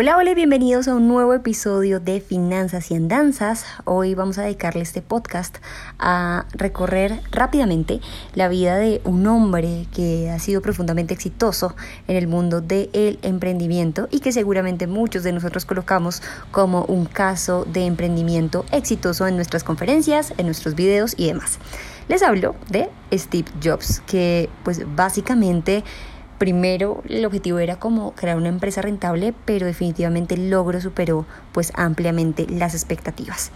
Hola, hola bienvenidos a un nuevo episodio de Finanzas y Andanzas. Hoy vamos a dedicarle este podcast a recorrer rápidamente la vida de un hombre que ha sido profundamente exitoso en el mundo del emprendimiento y que seguramente muchos de nosotros colocamos como un caso de emprendimiento exitoso en nuestras conferencias, en nuestros videos y demás. Les hablo de Steve Jobs, que pues básicamente primero el objetivo era como crear una empresa rentable, pero definitivamente el logro superó pues ampliamente las expectativas.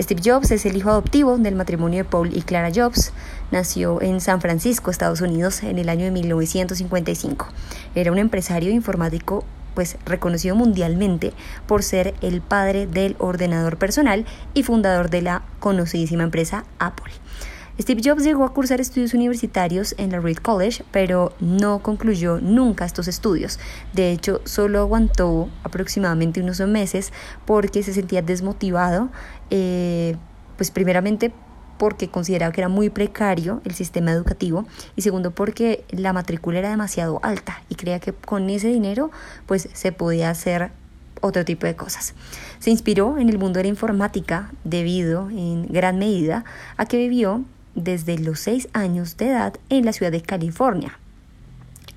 Steve Jobs es el hijo adoptivo del matrimonio de Paul y Clara Jobs. Nació en San Francisco, Estados Unidos, en el año de 1955. Era un empresario informático pues reconocido mundialmente por ser el padre del ordenador personal y fundador de la conocidísima empresa Apple. Steve Jobs llegó a cursar estudios universitarios en la Reed College, pero no concluyó nunca estos estudios. De hecho, solo aguantó aproximadamente unos meses porque se sentía desmotivado, eh, pues primeramente porque consideraba que era muy precario el sistema educativo y segundo porque la matrícula era demasiado alta y creía que con ese dinero pues se podía hacer otro tipo de cosas. Se inspiró en el mundo de la informática debido en gran medida a que vivió desde los 6 años de edad en la ciudad de California,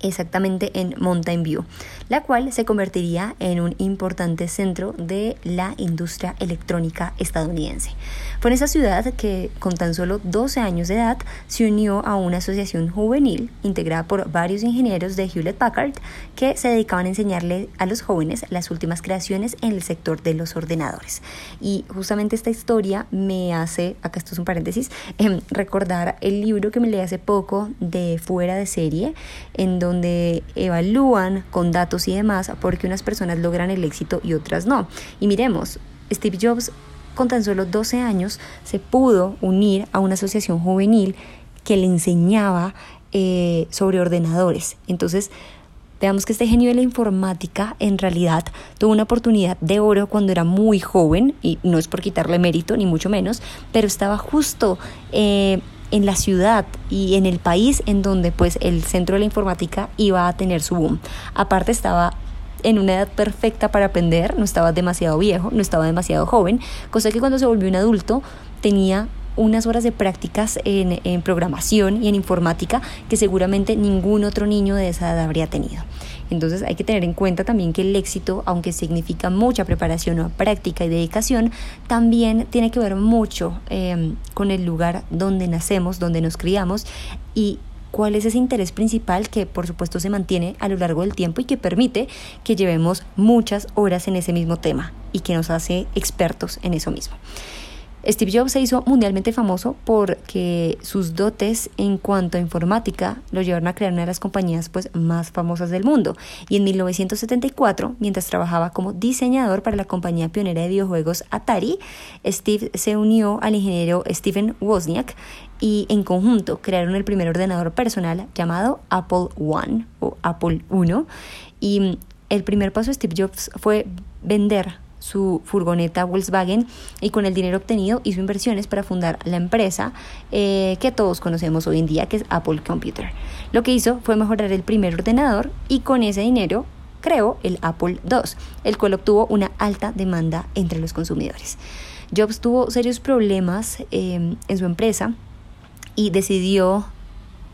exactamente en Mountain View, la cual se convertiría en un importante centro de la industria electrónica estadounidense. Fue en esa ciudad que, con tan solo 12 años de edad, se unió a una asociación juvenil integrada por varios ingenieros de Hewlett Packard que se dedicaban a enseñarle a los jóvenes las últimas creaciones en el sector de los ordenadores. Y justamente esta historia me hace, acá esto es un paréntesis, recordar el libro que me leí hace poco de Fuera de Serie, en donde evalúan con datos y demás por qué unas personas logran el éxito y otras no. Y miremos, Steve Jobs con tan solo 12 años se pudo unir a una asociación juvenil que le enseñaba eh, sobre ordenadores. Entonces, veamos que este genio de la informática en realidad tuvo una oportunidad de oro cuando era muy joven, y no es por quitarle mérito, ni mucho menos, pero estaba justo... Eh, en la ciudad y en el país en donde pues el centro de la informática iba a tener su boom. Aparte estaba en una edad perfecta para aprender, no estaba demasiado viejo, no estaba demasiado joven, cosa que cuando se volvió un adulto tenía unas horas de prácticas en, programación y en informática que seguramente ningún otro niño de esa edad habría tenido. Entonces hay que tener en cuenta también que el éxito, aunque significa mucha preparación o práctica y dedicación, también tiene que ver mucho eh, con el lugar donde nacemos, donde nos criamos y cuál es ese interés principal que por supuesto se mantiene a lo largo del tiempo y que permite que llevemos muchas horas en ese mismo tema y que nos hace expertos en eso mismo. Steve Jobs se hizo mundialmente famoso porque sus dotes en cuanto a informática lo llevaron a crear una de las compañías pues, más famosas del mundo. Y en 1974, mientras trabajaba como diseñador para la compañía pionera de videojuegos Atari, Steve se unió al ingeniero Stephen Wozniak y en conjunto crearon el primer ordenador personal llamado Apple One o Apple I. Y el primer paso de Steve Jobs fue vender su furgoneta Volkswagen y con el dinero obtenido hizo inversiones para fundar la empresa eh, que todos conocemos hoy en día, que es Apple Computer. Lo que hizo fue mejorar el primer ordenador y con ese dinero creó el Apple II, el cual obtuvo una alta demanda entre los consumidores. Jobs tuvo serios problemas eh, en su empresa y decidió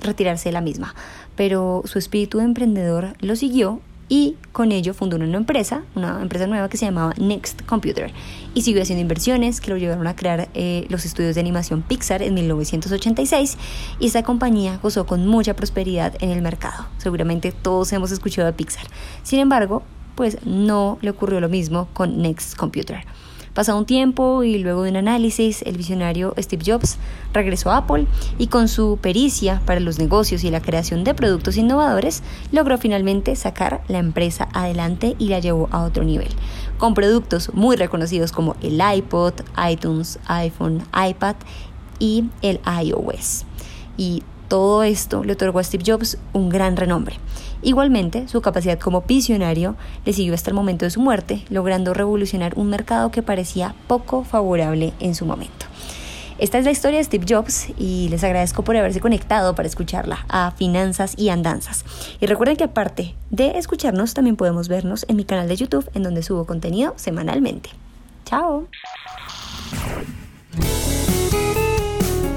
retirarse de la misma, pero su espíritu de emprendedor lo siguió y con ello fundó una nueva empresa, una empresa nueva que se llamaba Next Computer y siguió haciendo inversiones que lo llevaron a crear eh, los estudios de animación Pixar en 1986 y esta compañía gozó con mucha prosperidad en el mercado. Seguramente todos hemos escuchado de Pixar. Sin embargo, pues no le ocurrió lo mismo con Next Computer. Pasado un tiempo y luego de un análisis, el visionario Steve Jobs regresó a Apple y con su pericia para los negocios y la creación de productos innovadores, logró finalmente sacar la empresa adelante y la llevó a otro nivel, con productos muy reconocidos como el iPod, iTunes, iPhone, iPad y el iOS. Todo esto le otorgó a Steve Jobs un gran renombre. Igualmente, su capacidad como visionario le siguió hasta el momento de su muerte, logrando revolucionar un mercado que parecía poco favorable en su momento. Esta es la historia de Steve Jobs y les agradezco por haberse conectado para escucharla a Finanzas y Andanzas. Y recuerden que aparte de escucharnos, también podemos vernos en mi canal de YouTube en donde subo contenido semanalmente. Chao.